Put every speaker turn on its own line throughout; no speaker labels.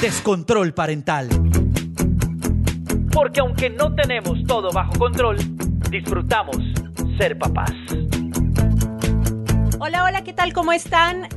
Descontrol Parental. Porque aunque no tenemos todo bajo control, disfrutamos ser papás.
Hola, hola, ¿qué tal? ¿Cómo están?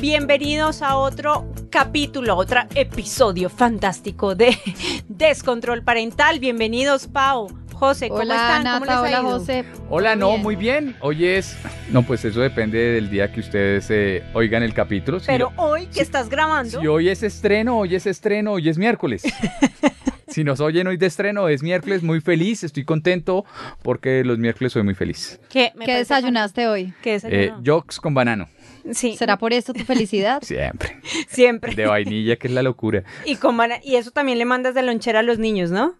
Bienvenidos a otro capítulo, otro episodio fantástico de Descontrol Parental. Bienvenidos, Pau. José, ¿cómo
Hola,
están?
Nata,
¿Cómo les ha
hola,
ido?
José.
Hola, no,
Bien.
muy bien. Hoy es. No, pues eso depende del día que ustedes eh, oigan el capítulo. Si,
Pero hoy que estás grabando,
si hoy es estreno, hoy es estreno, hoy es miércoles. si nos oyen hoy de estreno, es miércoles, muy feliz, estoy contento porque los miércoles soy muy feliz.
¿qué, me
¿Qué
parece
desayunaste hoy?
¿Qué
Eh? Jocks con banano,
sí,
¿Será por esto tu felicidad?
siempre.
siempre.
De vainilla, que es la locura.
Y, con bana- y eso también le mandas de lonchera a los niños, ¿no?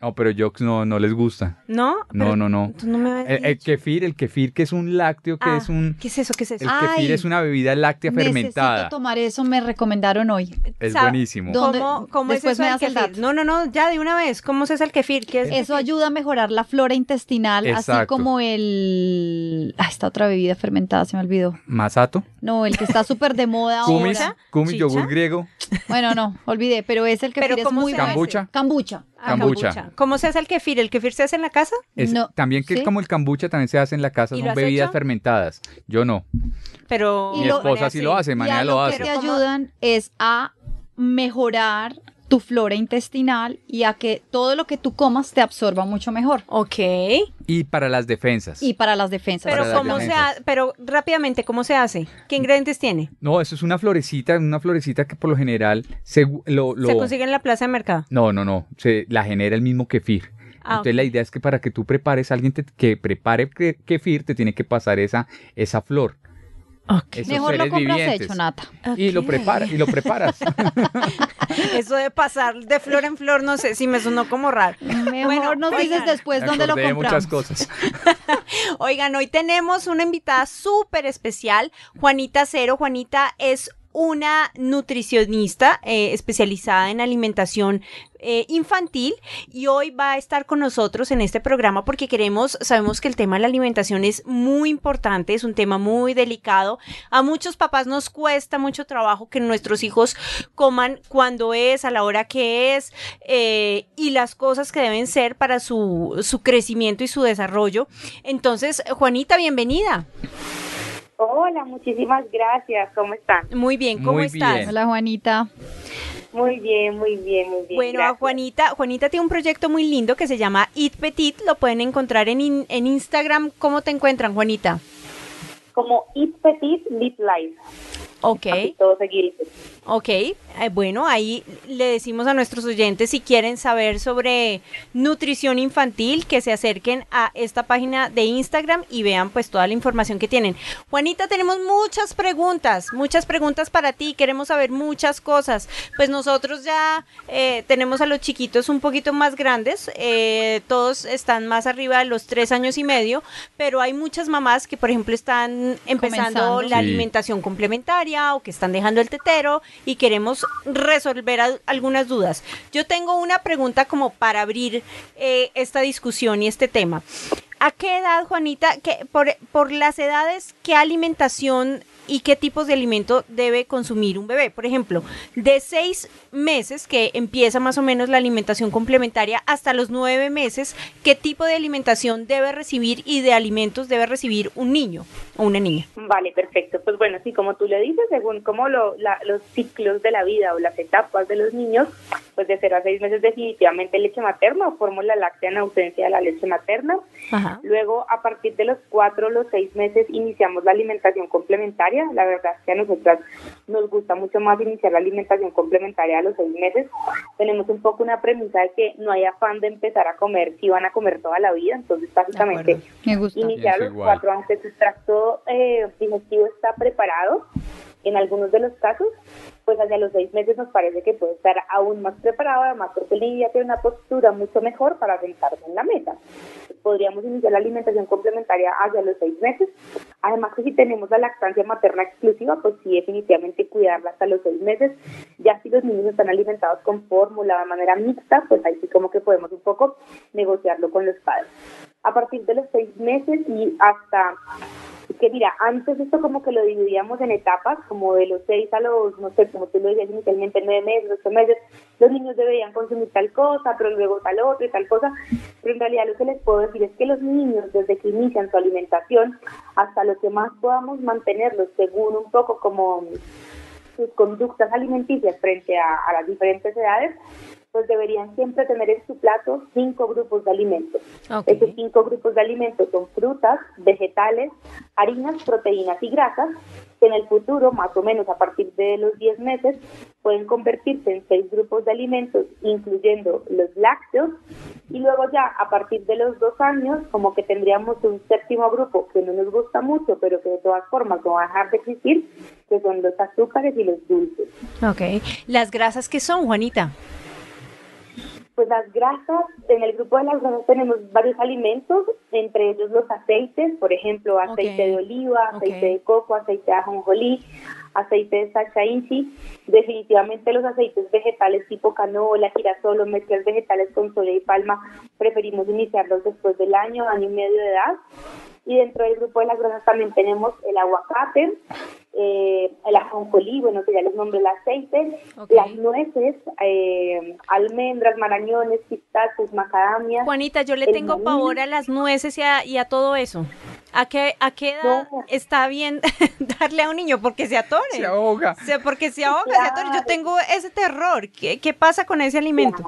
No, pero Jocks no, no les gusta.
¿No?
No,
Pero
no, no.
tú no me
El, el kefir, el kefir que es un lácteo, que
Ah,
es un...
¿Qué es eso? ¿Qué es eso?
El
Ay,
kefir es una bebida láctea fermentada.
Necesito tomar eso, me recomendaron hoy.
Es buenísimo.
¿Dónde?
¿Cómo, cómo es eso
me das el
kefir?
dato.
No, no, no, ya de una vez. ¿Cómo se hace el kefir? ¿Qué es
Eso ayuda a mejorar la flora intestinal, así como el... Ah, esta otra bebida fermentada, se me olvidó.
Masato.
No, el que está súper de moda
Kumis,
ahora.
kumis, yogur griego.
Bueno, no, olvidé, pero es el que
Pero
es
¿cómo
muy
se hace? Ah,
Kombucha.
¿Cómo se hace el kefir? ¿El kefir se hace en la casa?
Es-
No,
también que
¿sí?
es como el kombucha también se hace en la casa,
¿Y lo
son bebidas
hecho?
fermentadas. Yo no.
Pero
Mi
lo-
esposa sí lo hace, Manea lo
lo
hace.
que te ayudan es a mejorar tu flora intestinal y a que todo lo que tú comas te absorba mucho mejor.
Ok.
Y para las defensas.
Y para las defensas.
Pero cómo se ha- pero rápidamente, ¿cómo se hace? ¿Qué ingredientes tiene?
No, eso es una florecita, una florecita que por lo general se, lo, lo-
Se consigue en la plaza de mercado.
No, no, no, se la genera el mismo kefir.
Ah,
Entonces la idea es que para que tú prepares, alguien te- que prepare ke- kefir te tiene que pasar esa, esa flor. Esos
Mejor lo compras
vivientes.
hecho, Nata.
Y lo
Ok.
prepara, y lo preparas.
Eso de pasar de flor en flor, no sé si me sonó como raro.
Mejor
Bueno,
nos
oigan.
dices después
Me
dónde lo compramos.
muchas cosas.
Oigan, hoy tenemos una invitada súper especial, Juanita Cero. Juanita es una nutricionista eh, especializada en alimentación eh, infantil y hoy va a estar con nosotros en este programa porque queremos, sabemos que el tema de la alimentación es muy importante, es un tema muy delicado. A muchos papás nos cuesta mucho trabajo que nuestros hijos coman cuando es, a la hora que es eh, y las cosas que deben ser para su, su crecimiento y su desarrollo. Entonces, Juanita, bienvenida.
Hola, muchísimas gracias. ¿Cómo están?
Muy bien, ¿cómo
Muy
estás?
bien.
Hola, Juanita.
Muy bien, muy bien, muy bien.
Bueno, a
gracias.
Juanita, Juanita tiene un proyecto muy lindo que se llama Eat Petit, lo pueden encontrar en, in- en Instagram. ¿Cómo te encuentran, Juanita?
Como Eat Petit, Live Life.
Ok,
Así todo seguido.
ok. Eh, bueno, ahí le decimos a nuestros oyentes si quieren saber sobre nutrición infantil, que se acerquen a esta página de Instagram y vean pues toda la información que tienen. Juanita, tenemos muchas preguntas, muchas preguntas para ti, queremos saber muchas cosas. Pues nosotros ya eh, tenemos a los chiquitos un poquito más grandes, eh, todos están más arriba de los tres años y medio, pero hay muchas mamás que por ejemplo están empezando
Comenzando.
la
Sí.
alimentación complementaria o que están dejando el tetero y queremos resolver al- algunas dudas. Yo tengo una pregunta como para abrir eh, esta discusión y este tema. ¿A qué edad, Juanita, por, por las edades, qué alimentación y qué tipos de alimento debe consumir un bebé? Por ejemplo, de seis meses, que empieza más o menos la alimentación complementaria, hasta los nueve meses, ¿qué tipo de alimentación debe recibir y de alimentos debe recibir un niño o una niña?
Vale, perfecto. Pues bueno, sí, como tú le dices, según como lo, la- los ciclos de la vida o las etapas de los niños, pues de 0 a 6 meses definitivamente leche materna o fórmula láctea en ausencia de la leche materna.
Ajá.
Luego, a partir de los 4 o los 6 meses, iniciamos la alimentación complementaria. La verdad es que a nosotras nos gusta mucho más iniciar la alimentación complementaria a los 6 meses. Tenemos un poco una premisa de que no hay afán de empezar a comer si van a comer toda la vida. Entonces, básicamente, iniciar a los
igual.
4 aunque eh, digestivo está preparado. En algunos de los casos, pues hacia los seis meses nos parece que puede estar aún más preparado, además porque el niño ya tiene una postura mucho mejor para sentarse en la mesa. Podríamos iniciar la alimentación complementaria hacia los seis meses. Además que si tenemos la lactancia materna exclusiva, pues sí, definitivamente cuidarla hasta los seis meses. Ya si los niños están alimentados con fórmula de manera mixta, pues ahí sí como que podemos un poco negociarlo con los padres. A partir de los seis meses y hasta que mira, antes esto como que lo dividíamos en etapas, como de los seis a los, no sé, como tú lo decías inicialmente, nueve meses, ocho meses, los niños deberían consumir tal cosa, pero luego tal otra y tal cosa, pero en realidad lo que les puedo decir es que los niños desde que inician su alimentación hasta lo que más podamos mantenerlos según un poco como sus conductas alimenticias frente a las diferentes edades, pues deberían siempre tener en su plato cinco grupos de alimentos.
Ok.
Esos cinco grupos de alimentos son frutas, vegetales, harinas, proteínas y grasas, que en el futuro, más o menos a partir de los 10 meses, pueden convertirse en seis grupos de alimentos, incluyendo los lácteos, y luego ya a partir de los dos años, como que tendríamos un séptimo grupo que no nos gusta mucho, pero que de todas formas no va a dejar de existir, que son los azúcares y los dulces.
Ok. ¿Las grasas qué son, Juanita?
Pues las grasas, en el grupo de las grasas tenemos varios alimentos, entre ellos los aceites, por ejemplo, aceite de oliva, aceite de coco, aceite de ajonjolí, aceite de sacha inchi. Definitivamente los aceites vegetales tipo canola, girasol o mezclas vegetales con soya y palma, preferimos iniciarlos después del año, año y medio de edad. Y dentro del grupo de las grasas también tenemos el aguacate, eh, el ajonjolí, bueno, que ya les nombré el aceite, las nueces, eh, almendras, marañones, pistachos, macadamias.
Juanita, yo le tengo
maní.
pavor a las nueces y a, y a todo eso. ¿A qué, ¿A qué edad
No.
está bien darle a un niño? Porque se atore.
Se ahoga.
O sea, porque se ahoga, se atore. Yo tengo ese terror. ¿Qué, qué pasa con ese alimento?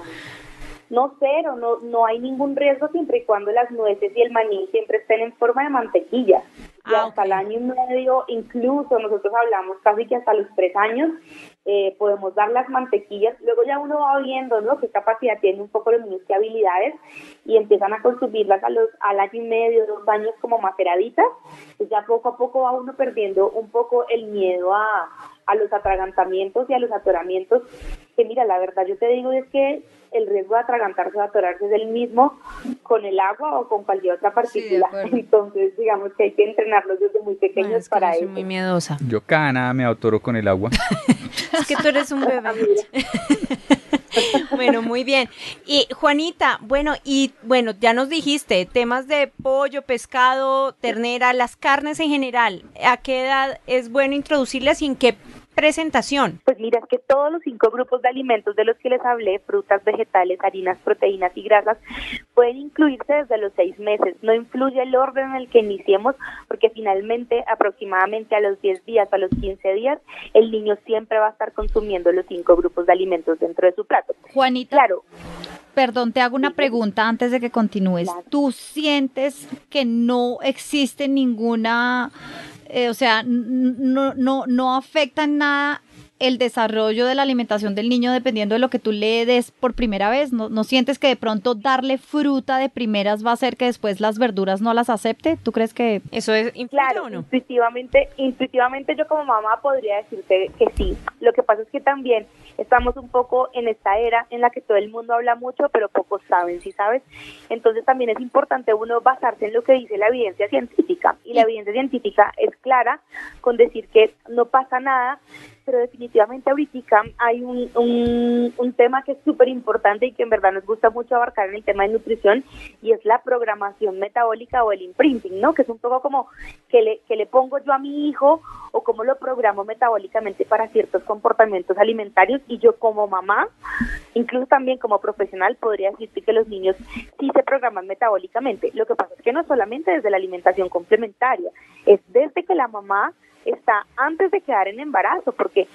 No cero, no, no hay ningún riesgo siempre y cuando las nueces y el maní siempre estén en forma de mantequilla. Y
Ah,
hasta
ok.
el año y medio, incluso nosotros hablamos casi que hasta los tres años, eh, podemos dar las mantequillas. Luego ya uno va viendo ¿no? qué capacidad tiene un poco los niños, qué habilidades, y empiezan a consumirlas a los, al año y medio, dos años como maceraditas. Pues ya poco a poco va uno perdiendo un poco el miedo a, a los atragantamientos y a los atoramientos. Que mira, la verdad yo te digo es que el riesgo de atragantarse o atorarse es el mismo con el agua o con cualquier otra partícula. Entonces, digamos que hay que entrenarlos desde muy
Bueno,
pequeños
es que
para
yo soy
eso.
muy miedosa.
Yo cada nada me atoro con el agua.
Es que tú eres un bebé. Bueno, muy bien. Y Juanita, bueno, y bueno, ya nos dijiste temas de pollo, pescado, ternera, las carnes en general. ¿A qué edad es bueno introducirlas y en qué presentación?
Pues mira, es que todos los cinco grupos de alimentos de los que les hablé, frutas, vegetales, harinas, proteínas y grasas, pueden incluirse desde los seis meses. No influye el orden en el que iniciemos, porque finalmente, aproximadamente a los 10 días, a los 15 días, el niño siempre va a estar consumiendo los cinco grupos de alimentos dentro de su plato.
Juanita,
Claro,
perdón, te hago una pregunta antes de que continúes. ¿Tú sientes que no existe ninguna, eh, o sea, no, no, no afecta en nada el desarrollo de la alimentación del niño dependiendo de lo que tú le des por primera vez? ¿No, no sientes que de pronto darle fruta de primeras va a hacer que después las verduras no las acepte? ¿Tú crees que
¿Eso es
Claro,
o no?
intuitivamente, intuitivamente yo como mamá podría decirte que sí. Lo que pasa es que también estamos un poco en esta era en la que todo el mundo habla mucho, pero pocos saben, ¿sí sabes? Entonces también es importante uno basarse en lo que dice la evidencia científica. Y la evidencia científica es clara con decir que no pasa nada, pero definitivamente ahorita hay un, un, un tema que es súper importante y que en verdad nos gusta mucho abarcar en el tema de nutrición y es la programación metabólica o el imprinting, ¿no? Que es un poco como que le, que le pongo yo a mi hijo o cómo lo programo metabólicamente para ciertos comportamientos alimentarios y yo como mamá, incluso también como profesional, podría decirte que los niños sí se programan metabólicamente. Lo que pasa es que no solamente desde la alimentación complementaria, es desde que la mamá está antes de quedar en embarazo, porque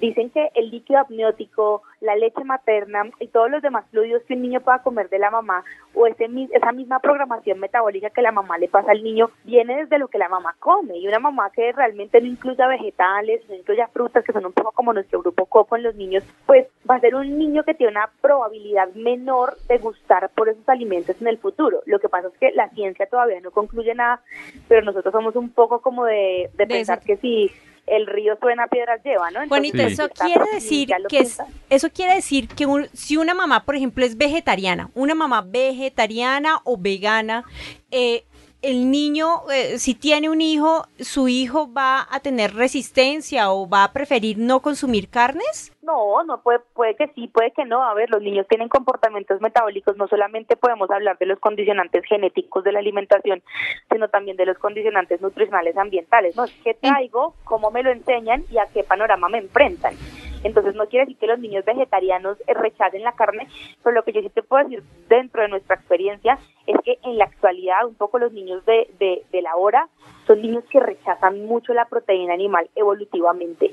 dicen que el líquido amniótico, la leche materna y todos los demás fluidos que un niño pueda comer de la mamá o ese, esa misma programación metabólica que la mamá le pasa al niño viene desde lo que la mamá come. Y una mamá que realmente no incluya vegetales, no incluya frutas que son un poco como nuestro grupo coco en los niños, pues va a ser un niño que tiene una probabilidad menor de gustar por esos alimentos en el futuro. Lo que pasa es que la ciencia todavía no concluye nada, pero nosotros somos un poco como de, de
De
pensar
ese-
que si el río suena, piedras lleva, ¿no? Entonces,
Sí.
eso quiere decir que es, eso quiere decir que un- si una mamá, por ejemplo, es vegetariana, una mamá vegetariana o vegana, eh, el niño, eh, si tiene un hijo, su hijo va a tener resistencia o va a preferir no consumir carnes.
No, no puede, puede que sí, puede que no. A ver, los niños tienen comportamientos metabólicos, no solamente podemos hablar de los condicionantes genéticos de la alimentación, sino también de los condicionantes nutricionales ambientales, ¿no? ¿Qué traigo? ¿Cómo me lo enseñan? ¿Y a qué panorama me enfrentan? Entonces no quiere decir que los niños vegetarianos eh, rechacen la carne, pero lo que yo sí te puedo decir dentro de nuestra experiencia es que en la actualidad un poco los niños de, de, de la hora son niños que rechazan mucho la proteína animal evolutivamente.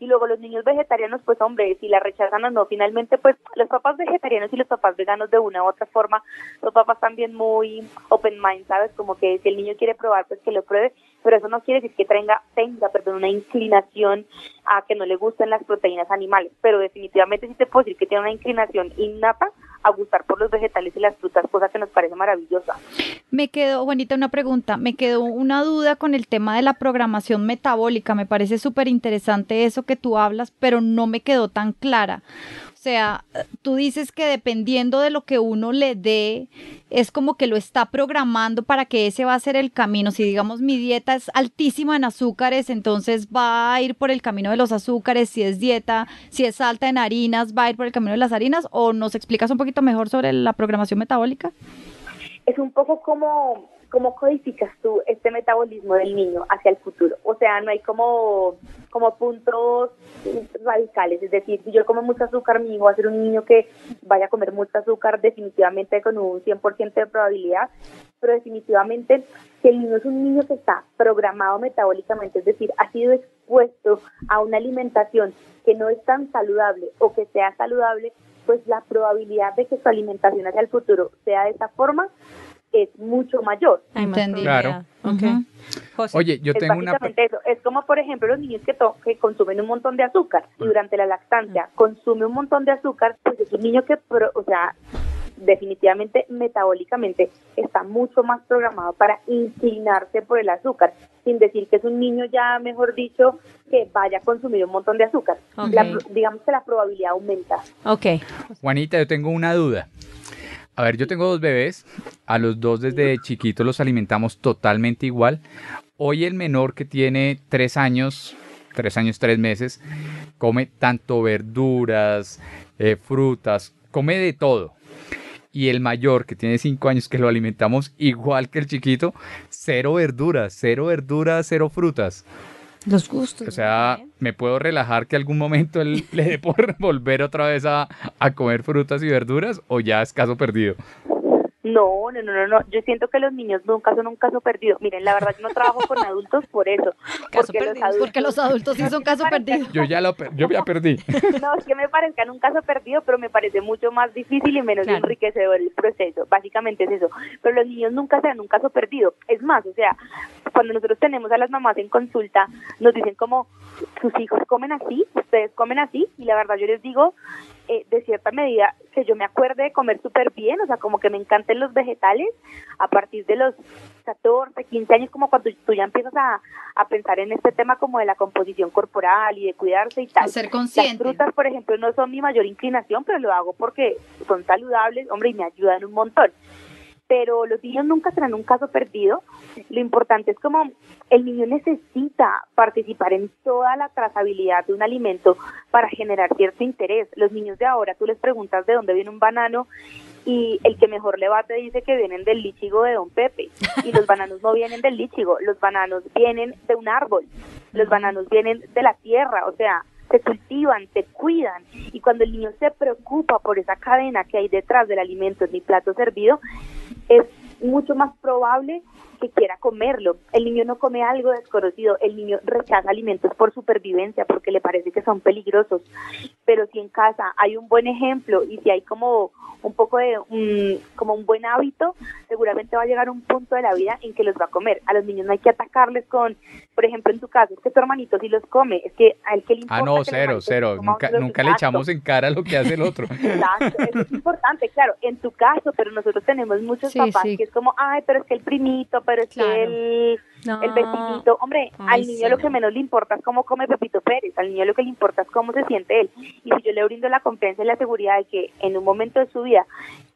Y luego los niños vegetarianos, pues hombre, si la rechazan o no, finalmente pues los papás vegetarianos y los papás veganos de una u otra forma, los papás también muy open mind, ¿sabes? Como que si el niño quiere probar, pues que lo pruebe, pero eso no quiere decir que tenga, tenga perdón, una inclinación a que no le gusten las proteínas animales, pero definitivamente sí te puedo decir que tiene una inclinación innata a gustar por los vegetales y las frutas, cosa que nos parece maravillosa.
Me quedó, Juanita, una pregunta. Me quedó una duda con el tema de la programación metabólica. Me parece súper interesante eso que tú hablas, pero no me quedó tan clara. Sea, tú dices que dependiendo de lo que uno le dé, es como que lo está programando para que ese va a ser el camino. Si digamos mi dieta es altísima en azúcares, entonces va a ir por el camino de los azúcares. Si es dieta, si es alta en harinas, va a ir por el camino de las harinas. ¿O nos explicas un poquito mejor sobre la programación metabólica?
es un poco como cómo codificas tú este metabolismo del niño hacia el futuro. O sea, no hay como, como puntos radicales. Es decir, si yo como mucho azúcar, mi hijo va a ser un niño que vaya a comer mucho azúcar definitivamente con un 100% de probabilidad. Pero definitivamente, si el niño es un niño que está programado metabólicamente, es decir, ha sido expuesto a una alimentación que no es tan saludable o que sea saludable, pues la probabilidad de que su alimentación hacia el futuro sea de esa forma es mucho mayor.
Entendí.
probabilidad. Ok.
Ujú.
José.
Oye, yo
es
tengo una...
eso. Es como, por ejemplo, los niños que, to- que consumen un montón de azúcar y durante la lactancia consume un montón de azúcar, pues es un niño que, pro- o sea, definitivamente metabólicamente está mucho más programado para inclinarse por el azúcar, sin decir que es un niño ya, mejor dicho, que vaya a consumir un montón de azúcar.
Ok.
La pro- digamos que la probabilidad aumenta.
Ok.
Juanita, yo tengo una duda. A ver, yo tengo dos bebés. A los dos desde chiquitos los alimentamos totalmente igual. Hoy el menor que tiene tres años, tres años, tres meses, come tanto verduras, eh, frutas, come de todo. Y el mayor que tiene cinco años que lo alimentamos igual que el chiquito, cero verduras, cero verduras, cero frutas.
Los gustos.
O sea, me puedo relajar que algún momento él le dé por volver otra vez a, a comer frutas y verduras o ya es caso perdido.
No, no, no, no, no. Yo siento que los niños nunca son un caso perdido. Miren, la verdad yo no trabajo con adultos por eso.
Caso
porque los adultos
Porque los adultos sí son caso perdido.
Yo ya lo per- yo ya perdí.
No, es que me parezcan un caso perdido, pero me parece mucho más difícil y menos
Claro.
enriquecedor el proceso. Básicamente es eso. Pero los niños nunca serán un caso perdido. Es más, o sea, cuando nosotros tenemos a las mamás en consulta, nos dicen como, sus hijos comen así, ustedes comen así, y la verdad yo les digo, eh, de cierta medida, que yo me acuerde de comer súper bien, o sea, como que me encanten los vegetales a partir de los 14, 15 años, como cuando tú ya empiezas a, a pensar en este tema como de la composición corporal y de cuidarse y tal.
A ser
Las
consciente.
frutas, por ejemplo, no son mi mayor inclinación, pero lo hago porque son saludables, hombre, y me ayudan un montón. Pero los niños nunca serán un caso perdido. Lo importante es como el niño necesita participar en toda la trazabilidad de un alimento para generar cierto interés. Los niños de ahora, tú les preguntas de dónde viene un banano y el que mejor le va te dice que vienen del lichigo de Don Pepe. Y los bananos no vienen del lichigo, los bananos vienen de un árbol, los bananos vienen de la tierra, o sea, se cultivan, se cuidan. Y cuando el niño se preocupa por esa cadena que hay detrás del alimento en mi plato servido, es mucho más probable que quiera comerlo. El niño no come algo desconocido, el niño rechaza alimentos por supervivencia porque le parece que son peligrosos. Pero si en casa hay un buen ejemplo y si hay como un poco de un, como un buen hábito, seguramente va a llegar un punto de la vida en que los va a comer. A los niños no hay que atacarles con, por ejemplo, en tu caso, es que tu hermanito sí los come, es que a él que le importa
Ah, no, cero, cero. Nunca, nunca le
exacto.
echamos en cara lo que hace el otro.
Exacto, eso es importante, claro, en tu caso, pero nosotros tenemos muchos
Sí,
papás
sí.
que es como, ay, pero es que el primito, pero es
Claro.
que el,
No.
el vestidito. Hombre,
Ay,
al niño
sí,
lo que
no.
menos le importa es cómo come Pepito Pérez, al niño lo que le importa es cómo se siente él. Y si yo le brindo la confianza y la seguridad de que en un momento de su vida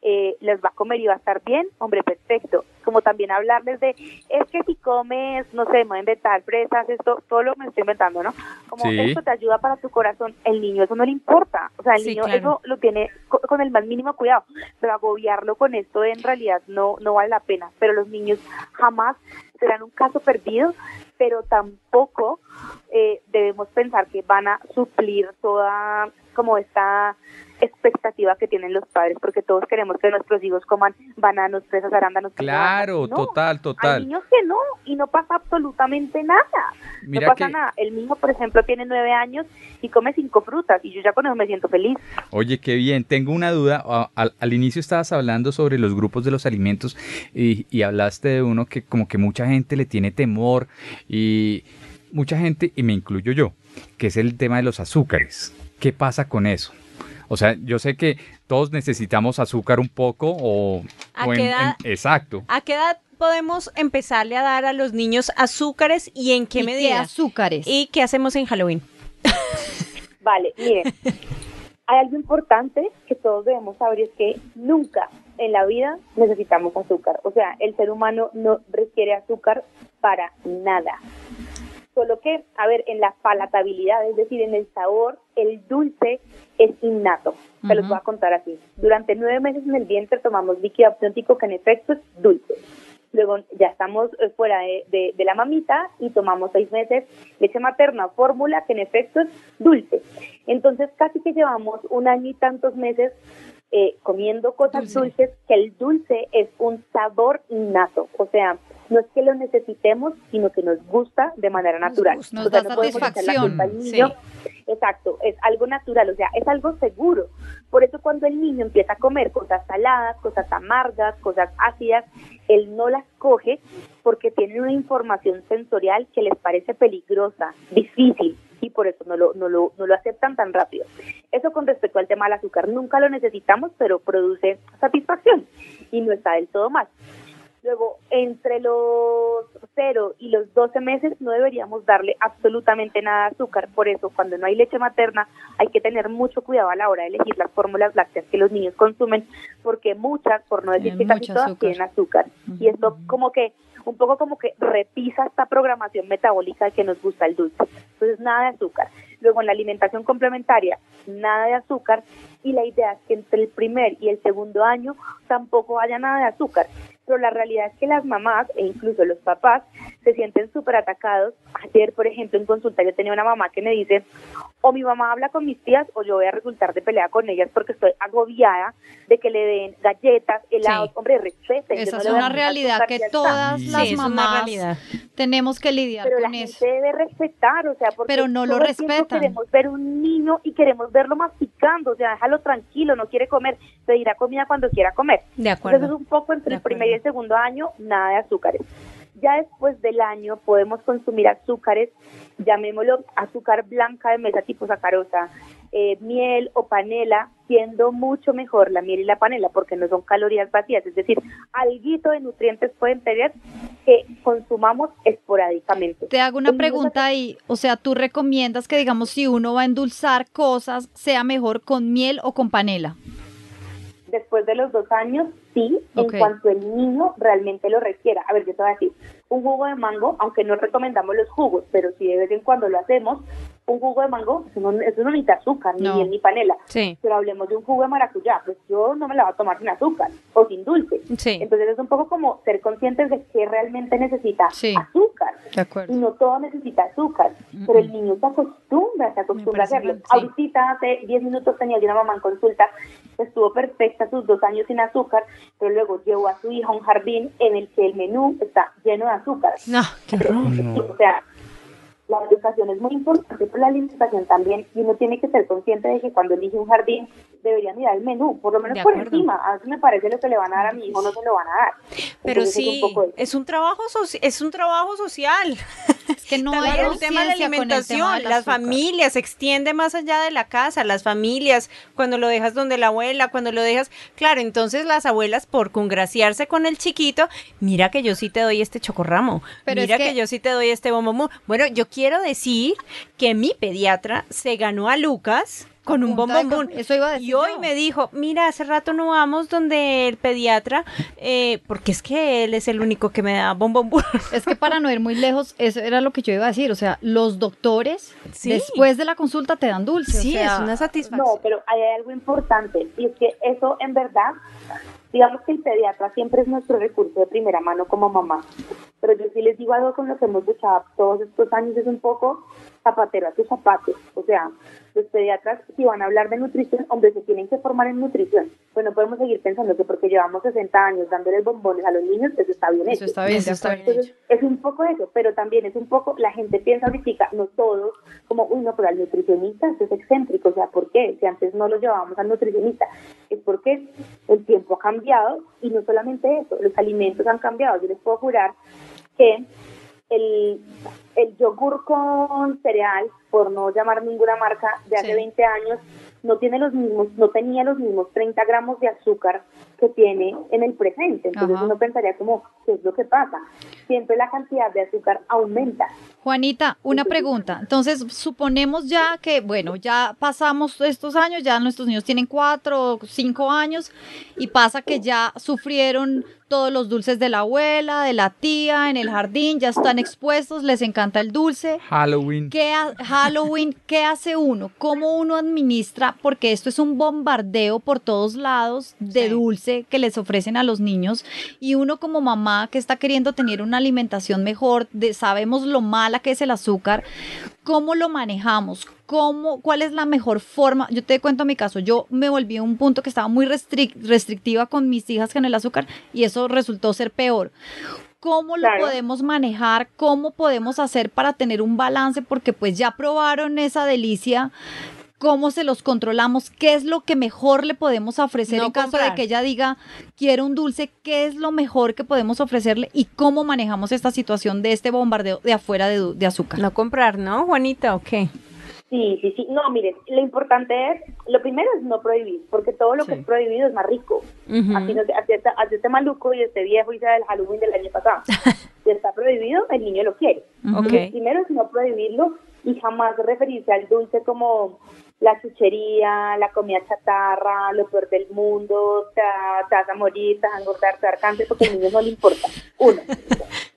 eh, les va a comer y va a estar bien, hombre, perfecto. Como también hablarles de, es que si comes, no sé, me voy a inventar fresas, esto, todo lo que me estoy inventando, ¿no? Como
Sí.
esto te ayuda para tu corazón, el niño eso no le importa. O sea, el
Sí,
niño
claro.
eso lo tiene co- con el más mínimo cuidado, pero agobiarlo con esto en realidad no, no vale la pena. Pero los niños jamás serán un caso perdido, pero tampoco eh, debemos pensar que van a suplir toda como esta expectativa que tienen los padres, porque todos queremos que nuestros hijos coman bananos, fresas, arándanos.
Claro,
No,
total,
Hay
total.
niños que no, y no pasa absolutamente nada.
Mira
no pasa
que-
nada. El niño, por ejemplo, tiene nueve años y come cinco frutas, y yo ya con eso me siento feliz.
Oye, qué bien. Tengo una duda. A- Al, al inicio estabas hablando sobre los grupos de los alimentos y, y hablaste de uno que como que mucha gente le tiene temor y mucha gente, y me incluyo yo, que es el tema de los azúcares. ¿Qué pasa con eso? O sea, yo sé que todos necesitamos azúcar un poco o...
¿A
o en-
qué edad?
en- exacto.
¿A qué edad podemos empezarle a dar a los niños azúcares y en qué
¿Y
medida?
azúcares?
¿Y qué hacemos en Halloween?
Vale, miren, hay algo importante que todos debemos saber y es que nunca en la vida necesitamos azúcar. O sea, el ser humano no requiere azúcar para nada. Solo que, a ver, en la palatabilidad, es decir, en el sabor, el dulce es innato. Se los voy a contar así. Durante nueve meses en el vientre tomamos líquido amniótico que en efecto es dulce. Luego ya estamos eh, fuera de, de- de la mamita y tomamos seis meses leche materna, fórmula que en efecto es dulce. Entonces casi que llevamos un año y tantos meses eh, comiendo cosas
Dulce.
dulces, que el dulce es un sabor innato. O sea, no es que lo necesitemos, sino que nos gusta de manera
Nos
natural.
gusta.
Nos
O sea,
da
no la
satisfacción,
sí.
Exacto, es algo natural, o sea, es algo seguro. Por eso cuando el niño empieza a comer cosas saladas, cosas amargas, cosas ácidas, él no las coge porque tienen una información sensorial que les parece peligrosa, difícil, y por eso no lo, no lo, no lo aceptan tan rápido. Eso con respecto al tema del azúcar, nunca lo necesitamos, pero produce satisfacción y no está del todo mal. Luego, entre los 0 y los 12 meses no deberíamos darle absolutamente nada de azúcar. Por eso, cuando no hay leche materna, hay que tener mucho cuidado a la hora de elegir las fórmulas lácteas que los niños consumen, porque muchas, por no decir que casi todas,
azúcar.
tienen azúcar. Y esto como que, un poco como que repisa esta programación metabólica que nos gusta el dulce. Entonces, nada de azúcar. Luego, en la alimentación complementaria, nada de azúcar. Y la idea es que entre el primer y el segundo año tampoco haya nada de azúcar. Pero la realidad es que las mamás e incluso los papás se sienten súper atacados. Ayer, por ejemplo, en consulta yo tenía una mamá que me dice, o mi mamá habla con mis tías o yo voy a resultar de pelea con ellas porque estoy agobiada de que le den galletas, helados.
Sí.
Hombre, respeten.
Esa
no
es una realidad que todas
Sí,
las mamás tenemos que lidiar
pero la
con eso.
gente debe respetar, o sea, porque
Pero no lo respetan.
Queremos ver un niño y queremos verlo masticando, o sea, déjalo tranquilo, no quiere comer, pedirá comida cuando quiera comer.
De
Entonces
acuerdo.
es un poco entre el primer y el segundo año, nada de azúcares. Ya después del año podemos consumir azúcares, llamémoslo azúcar blanca de mesa tipo sacarosa, eh, miel o panela, siendo mucho mejor la miel y la panela porque no son calorías vacías, es decir, alguito de nutrientes pueden tener que consumamos esporádicamente.
Te hago una pregunta ahí, o sea, tú recomiendas que digamos si uno va a endulzar cosas, sea mejor con miel o con panela.
Después de los dos años, sí, en cuanto el niño realmente lo requiera. A ver, yo te voy a decir, un jugo de mango, aunque no recomendamos los jugos, pero si de vez en cuando lo hacemos, un jugo de mango, eso no, eso no necesita azúcar, ni miel, ni panela.
Sí,
Pero hablemos de un jugo de maracuyá, pues yo no me la voy a tomar sin azúcar o sin dulce.
sí.
Entonces es un poco como ser conscientes de que realmente necesita
Sí.
azúcar.
De acuerdo.
Y no todo necesita azúcar, pero el niño se acostumbra, se acostumbra a hacerlo. Ahorita hace 10 minutos tenía yo una mamá en consulta, estuvo perfecta sus dos años sin azúcar, pero luego llevó a su hija a un jardín en el que el menú está lleno de azúcar.
No, qué horror.
O sea, la educación es muy importante, pero la alimentación también, y uno tiene que ser consciente de que cuando elige un jardín debería mirar el menú, por lo menos por encima. A veces me parece lo que le van a dar a mi hijo no se lo van a dar.
Pero
Entonces,
sí,
es un poco eso.
es un trabajo soci- es un trabajo social.
Es que no hay
el tema de la alimentación, las
azúcar.
familias, se extiende más allá de la casa, las familias, cuando lo dejas donde la abuela, cuando lo dejas, claro, entonces las abuelas por congraciarse con el chiquito, mira que yo sí te doy este chocorramo,
Pero es
mira que...
que-
yo sí te doy este bombomú. Bueno, yo quiero decir que mi pediatra se ganó a Lucas con un bombombón.
eso iba a decir
Y hoy
yo.
me dijo, mira, hace rato no vamos donde el pediatra, eh, porque es que él es el único que me da bombombón.
Es que para no ir muy lejos, eso era lo que yo iba a decir. O sea, los doctores
Sí.
después de la consulta te dan dulce. o
Sí,
sea,
es una satisfacción.
No, pero hay algo importante y es que eso en verdad, digamos que el pediatra siempre es nuestro recurso de primera mano como mamá. Pero yo sí les digo algo con lo que hemos luchado todos estos años, es un poco zapatero a tus zapatos. O sea, los pediatras, si van a hablar de nutrición, hombre, se tienen que formar en nutrición. Pues no podemos seguir pensando que porque llevamos 60 años dándoles bombones a los niños, eso está bien
Eso
hecho.
está bien,
Eso está bien
Entonces, es un poco eso, pero también es un poco, la gente piensa ahorita, no todos, como, uy, no, pero al nutricionista esto es excéntrico, o sea, ¿por qué? Si antes no lo llevábamos al nutricionista, es porque el tiempo ha cambiado y no solamente eso, los alimentos han cambiado. Yo les puedo jurar que el, el yogur con cereal, por no llamar ninguna marca, de hace
Sí.
20 años, no tiene los mismos, no tenía los mismos 30 gramos de azúcar que tiene en el presente. Entonces
Ajá.
uno pensaría como, ¿qué es lo que pasa? Siempre la cantidad de azúcar aumenta.
Juanita, una pregunta. Entonces, suponemos ya que, bueno, ya pasamos estos años, ya nuestros niños tienen cuatro o cinco años y pasa que ya sufrieron todos los dulces de la abuela, de la tía, en el jardín, ya están expuestos, les encanta el dulce.
Halloween.
¿Qué ha- Halloween, ¿qué hace uno? ¿Cómo uno administra? Porque esto es un bombardeo por todos lados de
Sí.
dulce que les ofrecen a los niños y uno como mamá que está queriendo tener una alimentación mejor, de, sabemos lo mala que es el azúcar, ¿cómo lo manejamos? ¿Cómo, ¿Cuál es la mejor forma? Yo te cuento mi caso, yo me volví a un punto que estaba muy restric- restrictiva con mis hijas con el azúcar y eso resultó ser peor. ¿Cómo lo
Claro.
podemos manejar? ¿Cómo podemos hacer para tener un balance? Porque pues ya probaron esa delicia. ¿Cómo se los controlamos? ¿Qué es lo que mejor le podemos ofrecer
No
en caso
comprar.
de que ella diga, quiero un dulce? ¿Qué es lo mejor que podemos ofrecerle? ¿Y cómo manejamos esta situación de este bombardeo de afuera de, azúcar?
No comprar, ¿no, Juanita? ¿O qué?
Sí, sí, sí. No, miren, lo importante es, lo primero es no prohibir, porque todo lo que es prohibido es más rico.
Ujú.
Así, no, así, está, así esté maluco y este viejo y sea del Halloween del año pasado. si está prohibido, el niño lo quiere.
Ok.
Entonces, primero es no prohibirlo y jamás referirse al dulce como la chuchería, la comida chatarra, lo peor del mundo, te, te vas a morir, te vas a engordar, te vas a cáncer, porque al niño no le importa. Uno.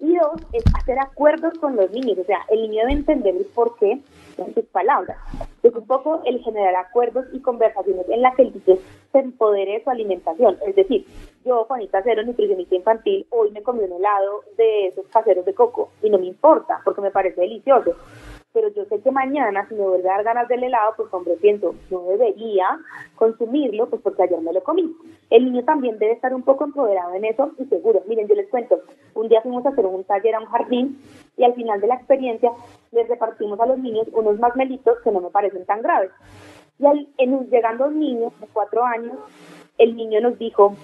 Y dos, es hacer acuerdos con los niños. O sea, el niño debe entender el por qué en sus palabras. Es un poco el generar acuerdos y conversaciones en las que el niño se empodere de su alimentación. Es decir, yo, Juanita Cero, nutricionista infantil, hoy me comí un helado de esos caseros de coco y no me importa porque me parece delicioso. Pero yo sé que mañana, si me vuelve a dar ganas del helado, pues hombre, pienso, no debería consumirlo, pues porque ayer me lo comí. El niño también debe estar un poco empoderado en eso y seguro. Miren, yo les cuento, un día fuimos a hacer un taller a un jardín y al final de la experiencia les repartimos a los niños unos masmelitos que no me parecen tan graves. Y al, en llegando un niño de cuatro años, el niño nos dijo,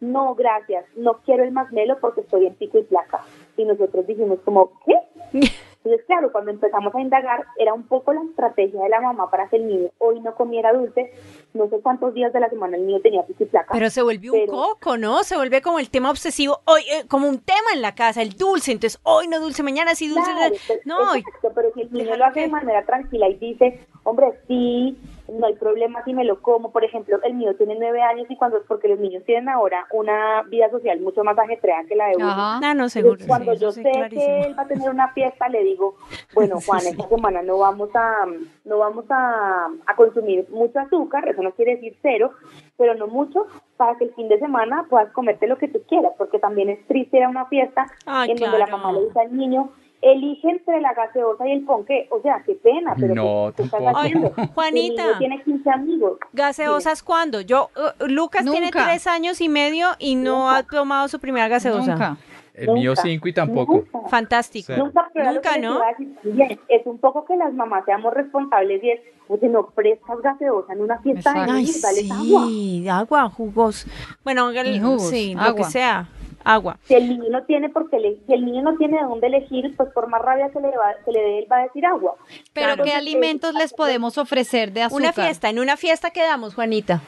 no, gracias, no quiero el masmelo porque estoy en pico y placa. Y nosotros dijimos como, ¿qué? Entonces, claro, cuando empezamos a indagar, era un poco la estrategia de la mamá para que el niño hoy no comiera dulce. No sé cuántos días de la semana el niño tenía placa.
Pero se volvió un
Pero-
coco, ¿no? Se vuelve como el tema obsesivo, hoy eh, como un tema en la casa, el dulce. Entonces, hoy no dulce, mañana sí dulce.
Claro, pues,
no, y-
exacto, pero si el niño lo hace de manera tranquila y dice, hombre, sí, no hay problema si me lo como. Por ejemplo, el mío tiene nueve años y cuando, porque los niños tienen ahora una vida social mucho más ajetreada que la de uno.
Ajá.
Ah, no,
Entonces,
seguro.
cuando
sí,
yo sé
clarísimo.
que él va a tener una fiesta, le digo, bueno, Juan,
Sí, sí.
esta semana no vamos a no vamos a, a consumir mucho azúcar, eso no quiere decir cero, pero no mucho, para que el fin de semana puedas comerte lo que tú quieras, porque también es triste ir a una fiesta
Ay,
en donde la mamá le dice al niño, elige entre la gaseosa y el ponqué, o sea, qué pena, pero
No,
¿qué, qué estás
tampoco.
haciendo?
Ay, Juanita.
El tiene 15 amigos.
¿Gaseosas cuándo? Yo, uh, Lucas tiene
Nunca.
tres años y medio y no
Nunca.
ha tomado su primera gaseosa.
Nunca.
El mío
Nunca.
5 y tampoco.
Nunca.
Fantástico.
Sí.
Nunca, pero lo
Nunca, ¿no?
decir Es un poco que las mamás seamos responsables y es, oye, no prestas gaseosa en una fiesta de niños, dales agua.
sí, agua, jugos. Bueno,
Y jugos,
sí, lo
agua.
que sea, agua.
Si el niño no tiene porque le- si el niño no tiene de dónde elegir, pues por más rabia que le, va, que le dé, él va a decir agua.
Pero
Claro.
¿qué alimentos
eh,
les podemos ofrecer de azúcar?
Una fiesta, en una fiesta quedamos, Juanita.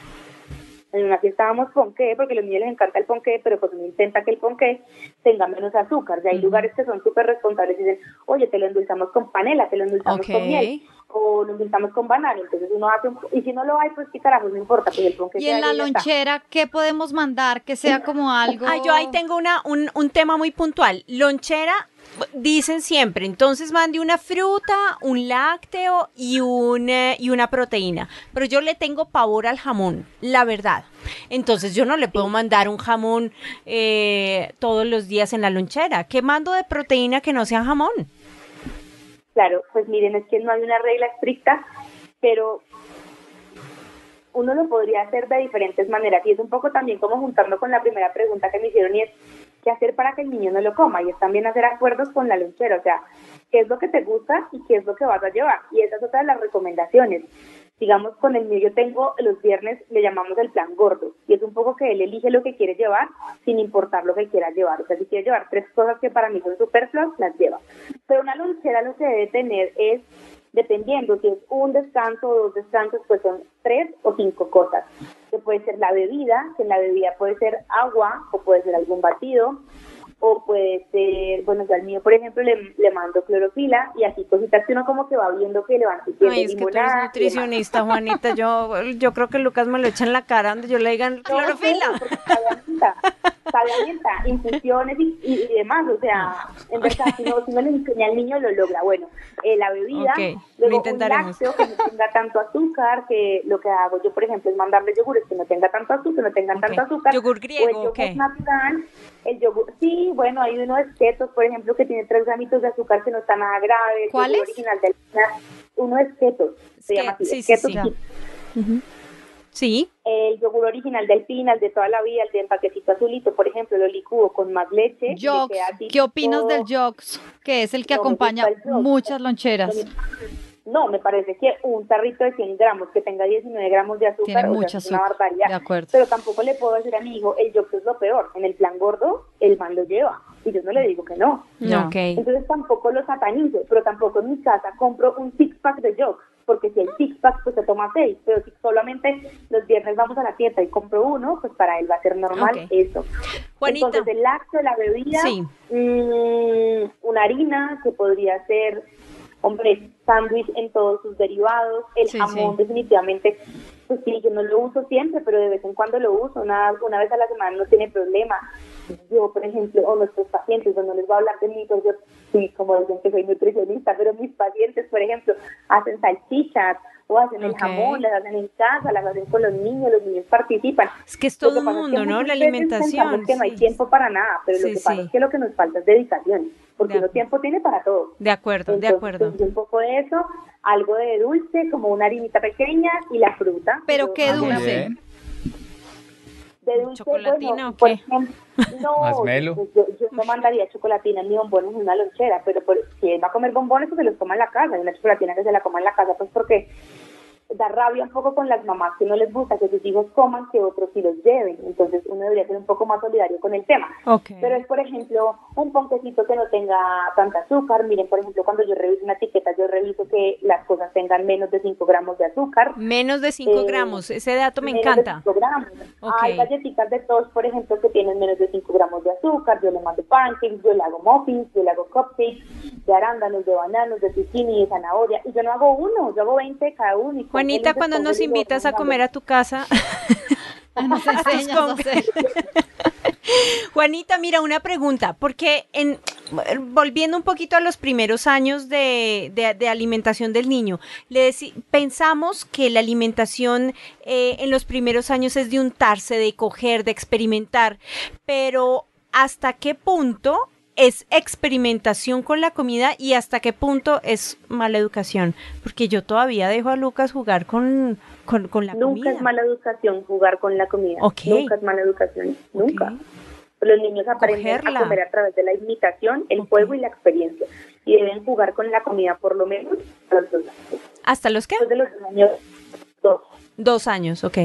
En una fiesta damos ponqué, porque a los niños les encanta el ponqué, pero pues uno intenta que el ponqué tenga menos azúcar. Y hay lugares que son súper responsables y dicen, oye, te lo endulzamos con panela, te lo endulzamos con miel, o lo endulzamos con banano. Entonces uno hace un... Y si no lo hay, pues qué carajos, no importa, pues el ponqué
Y en la
está.
lonchera, ¿qué podemos mandar que sea como algo?
Ah, yo ahí tengo una, un, un tema muy puntual. Lonchera, dicen siempre, entonces mande una fruta, un lácteo y, un, eh, y una proteína. Pero yo le tengo pavor al jamón, la verdad. Entonces yo no le puedo mandar un jamón eh, todos los días en la lonchera. ¿Qué mando de proteína que no sea jamón?
Claro, pues miren, es que no hay una regla estricta, pero uno lo podría hacer de diferentes maneras. Y es un poco también como juntando con la primera pregunta que me hicieron y es, ¿qué hacer para que el niño no lo coma? Y es también hacer acuerdos con la lonchera, o sea, ¿qué es lo que te gusta y qué es lo que vas a llevar? Y esa es otra de las recomendaciones. Digamos, con el mío yo tengo los viernes, le llamamos el plan gordo, y es un poco que él elige lo que quiere llevar sin importar lo que quiera llevar. O sea, si quiere llevar tres cosas que para mí son superfluas, las lleva. Pero una lonchera lo que debe tener es, dependiendo si es un descanso o dos descansos, pues son tres o cinco cosas. Que puede ser la bebida, que en la bebida puede ser agua o puede ser algún batido, o puede ser, bueno, yo al mío, por ejemplo, le, le mando clorofila y así cositas que uno como que va viendo que le van subiendo
Ay, es que tú eres nutricionista, Juanita. Yo, yo creo que Lucas me lo echa en la cara donde yo le digan clorofila.
No, porque sabe a menta, sabe a menta, infusiones y, y- y demás, o sea, en verdad, si no, si no le enseña al niño, lo logra. Bueno, eh, la bebida,
Ok, lo
luego un
intentaremos.
lácteo que no tenga tanto azúcar, que lo que hago yo, por ejemplo, es mandarle yogures que no tenga tanto azúcar, que no tengan
Ok.
tanto azúcar.
¿Yogur
o
griego
el
o
yogur
qué?
natural, el yogur, sí, bueno, hay uno de ketos, por ejemplo, que tiene tres gramitos de azúcar que no está nada grave.
¿Cuál es?
original del uno es ketos, se llama así,
sí, sí,
el yogur original del final de toda la vida, el de empaquetito azulito, por ejemplo, lo licúo con más leche.
¿qué opinas del Yox? Que es el que
No
acompaña muchas loncheras.
No, me parece que un tarrito de 100 gramos que tenga 19 gramos de azúcar,
Tiene
o sea,
mucha
es una barbaridad.
de acuerdo.
Pero tampoco le puedo decir a mi hijo, el yox es lo peor. En el plan gordo, el man lo lleva. Y yo no le digo que no. Entonces tampoco lo satanizo, pero tampoco en mi casa compro un six pack de yox, porque si hay six pack pues se toma seis, pero si solamente los viernes vamos a la tienda y compro uno, pues para él va a ser normal eso.
Juanita.
Entonces el lácteo, la bebida,
Sí.
mm, una harina que podría ser, hombre, sándwich en todos sus derivados, el
Sí,
jamón
sí.
definitivamente, pues sí, yo no lo uso siempre, pero de vez en cuando lo uso, una, una vez a la semana no tiene problema. Yo, por ejemplo, o nuestros pacientes, no les voy a hablar de mí, porque yo, sí, como dicen que soy nutricionista, pero mis pacientes, por ejemplo, hacen salchichas o hacen el
Ok.
jamón, las hacen en casa, las hacen con los niños, los niños participan.
Es que es todo un
pasa es que
mundo, ¿no? La alimentación.
que no hay tiempo para nada, pero
Sí,
lo que pasa
sí.
es que lo que nos falta es dedicación, porque
De
uno
acuerdo.
tiempo tiene para todo.
De acuerdo, de
Entonces,
acuerdo.
pues, un poco de eso, algo de dulce, como una harinita pequeña y la fruta.
Pero
Yo
qué dulce.
bien.
De dulce,
¿Chocolatina
bueno,
o
por
qué?
ejemplo, no, pues, yo, yo no mandaría chocolatina ni bombones en una lonchera, pero por, si él va a comer bombones, pues se los toma en la casa, y una chocolatina que se la coma en la casa, pues porque da rabia un poco con las mamás que no les gusta que sus hijos coman, que otros sí los lleven. Entonces uno debería ser un poco más solidario con el tema.
Ok.
Pero es, por ejemplo, un ponquecito que no tenga tanta azúcar. Miren, por ejemplo, cuando yo reviso una etiqueta, yo reviso que las cosas tengan menos de 5 gramos de azúcar.
Menos de 5
Eh,
gramos. Ese dato me
menos de
encanta.
5 gramos. Hay galletitas de tos, por ejemplo, que tienen menos de 5 gramos de azúcar. Yo le mando pancakes, yo le hago muffins, yo le hago cupcakes de arándanos, de bananos, de zucchini, de zanahoria. Y yo no hago uno, yo hago 20 de cada uno. y
Juanita, cuando nos invitas a comer a tu casa,
Nos enseñas a hacer.
Juanita, mira, una pregunta, porque en volviendo un poquito a los primeros años de, de- de alimentación del niño, le pensamos que la alimentación eh, en los primeros años es de untarse, de coger, de experimentar, pero ¿hasta qué punto es experimentación con la comida y hasta qué punto es mala educación? Porque yo todavía dejo a Lucas jugar con, con, con la
Nunca
comida.
es mala educación jugar con la comida. Nunca es mala educación. Nunca. Los niños aprenden
Cogerla.
a comer a través de la imitación, el juego y la experiencia. Y deben jugar con la comida por lo menos a los dos años.
¿Hasta los qué?
Después de los dos años, dos.
Dos años, ok.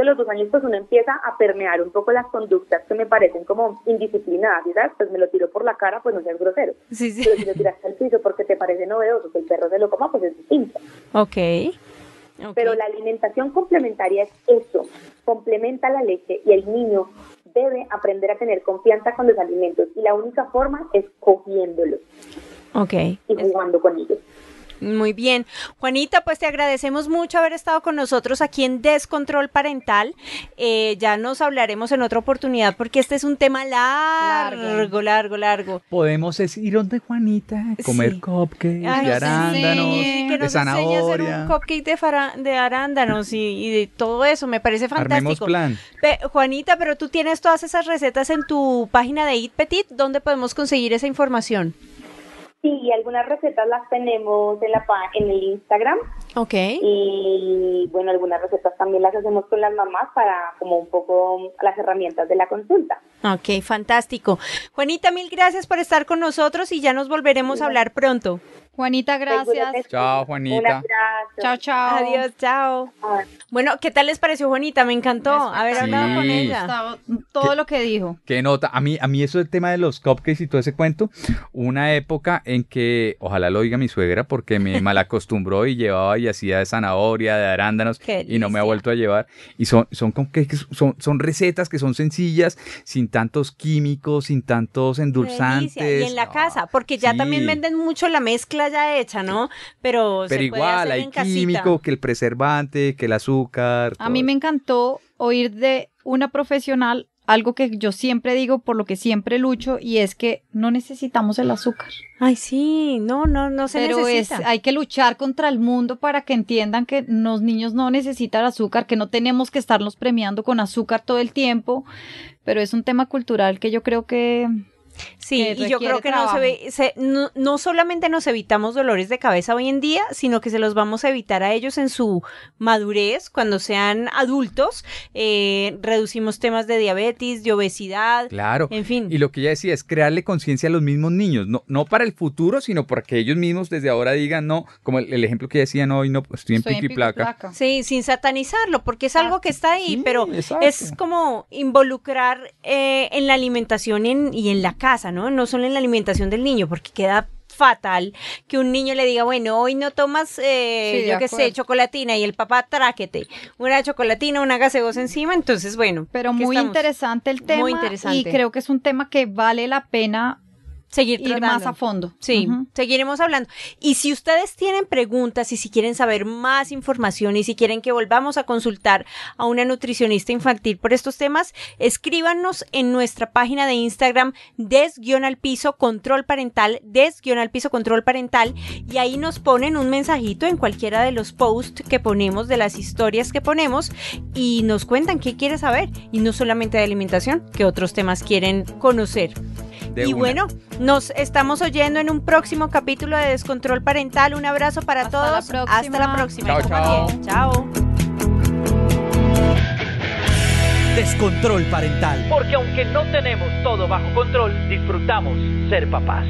De los dos años, pues uno empieza a permear un poco las conductas que me parecen como indisciplinadas, ¿sí ¿sabes? Pues me lo tiro por la cara, pues no seas grosero.
Sí, sí.
Pero si lo tiraste al piso porque te parece novedoso, que el perro se lo coma, pues es distinto.
Ok. ok.
Pero la alimentación complementaria es eso, complementa la leche y el niño debe aprender a tener confianza con los alimentos y la única forma es cogiéndolos
Ok.
y jugando con ellos.
Muy bien. Juanita, pues te agradecemos mucho haber estado con nosotros aquí en Descontrol Parental. Eh, ya nos hablaremos en otra oportunidad porque este es un tema largo, largo, largo.
Podemos es ir donde Juanita, comer
Sí.
cupcakes
Ay,
de
nos
arándanos,
enseñe, que
de
nos enseñe a hacer
zanahoria.
un cupcake de, fara- de arándanos y, y de todo eso. Me parece
Armemos
fantástico.
plan.
Pe- Juanita, pero tú tienes todas esas recetas en tu página de Eat Petit. ¿Dónde podemos conseguir esa información?
Sí, algunas recetas las tenemos en, la, pa- en el Instagram
Ok.
y bueno, algunas recetas también las hacemos con las mamás para como un poco las herramientas de la consulta.
Ok, fantástico. Juanita, mil gracias por estar con nosotros y ya nos volveremos a hablar pronto.
Juanita, gracias.
Chao, Juanita.
Chao, chao.
Adiós, chao. Bueno, ¿qué tal les pareció Juanita? Me encantó haber
Sí.
hablado con ella.
Estaba- Todo lo que dijo.
Qué nota. A mí, a mí eso del tema de los cupcakes y todo ese cuento, una época en que, ojalá lo diga mi suegra, porque me malacostumbró y llevaba y hacía de zanahoria, de arándanos,
Qué
y no me ha vuelto a llevar. Y son, son cupcakes, son, son recetas que son sencillas, sin tantos químicos, sin tantos endulzantes.
delicia. Y en la
No,
casa, porque ya
sí.
también venden mucho la mezcla ya hecha, ¿no? Pero,
Pero
se puede
igual,
hacer
hay
en casita.
químico, que el preservante, que el azúcar.
A mí me encantó oír de una profesional algo que yo siempre digo, por lo que siempre lucho, y es que no necesitamos el azúcar.
Ay, sí, no, no, no se
Pero es,
necesita.
hay que luchar contra el mundo para que entiendan que los niños no necesitan azúcar, que no tenemos que estarlos premiando con azúcar todo el tiempo, pero es un tema cultural que yo creo que
Sí, y yo creo que no, se ve, se- no, no solamente nos evitamos dolores de cabeza hoy en día, sino que se los vamos a evitar a ellos en su madurez, cuando sean adultos. Eh, reducimos temas de diabetes, de obesidad,
Claro.
en fin.
Y lo que ella decía es crearle conciencia a los mismos niños, no, no para el futuro, sino para que ellos mismos desde ahora digan, no, como el, el ejemplo que decía, no, hoy no, estoy en pico y
pico y
placa.
placa.
Sí, sin satanizarlo, porque es algo que está ahí,
Sí,
pero
exacto.
es como involucrar eh, en la alimentación en- y en la casa, ¿no? No solo en la alimentación del niño, porque queda fatal que un niño le diga, bueno, hoy no tomas, eh,
Sí,
yo qué sé, chocolatina y el papá tráquete, una chocolatina, una gaseosa encima, entonces, bueno.
Pero
¿qué
muy
estamos?
interesante el tema
Muy interesante.
y creo que es un tema que vale la pena
Seguir
ir más a fondo.
Sí, seguiremos hablando. Y si ustedes tienen preguntas y si quieren saber más información y si quieren que volvamos a consultar a una nutricionista infantil por estos temas, escríbanos en nuestra página de Instagram des al piso control parental, des al piso control parental y ahí nos ponen un mensajito en cualquiera de los posts que ponemos, de las historias que ponemos y nos cuentan qué quiere saber y no solamente de alimentación, que otros temas quieren conocer.
De
y
una.
bueno, nos estamos oyendo en un próximo capítulo de Descontrol Parental. Un abrazo para
Hasta la
todos.
próxima.
Hasta la próxima.
Chao, chao.
bien. Chao.
Descontrol parental. Porque aunque no tenemos todo bajo control, disfrutamos ser papás.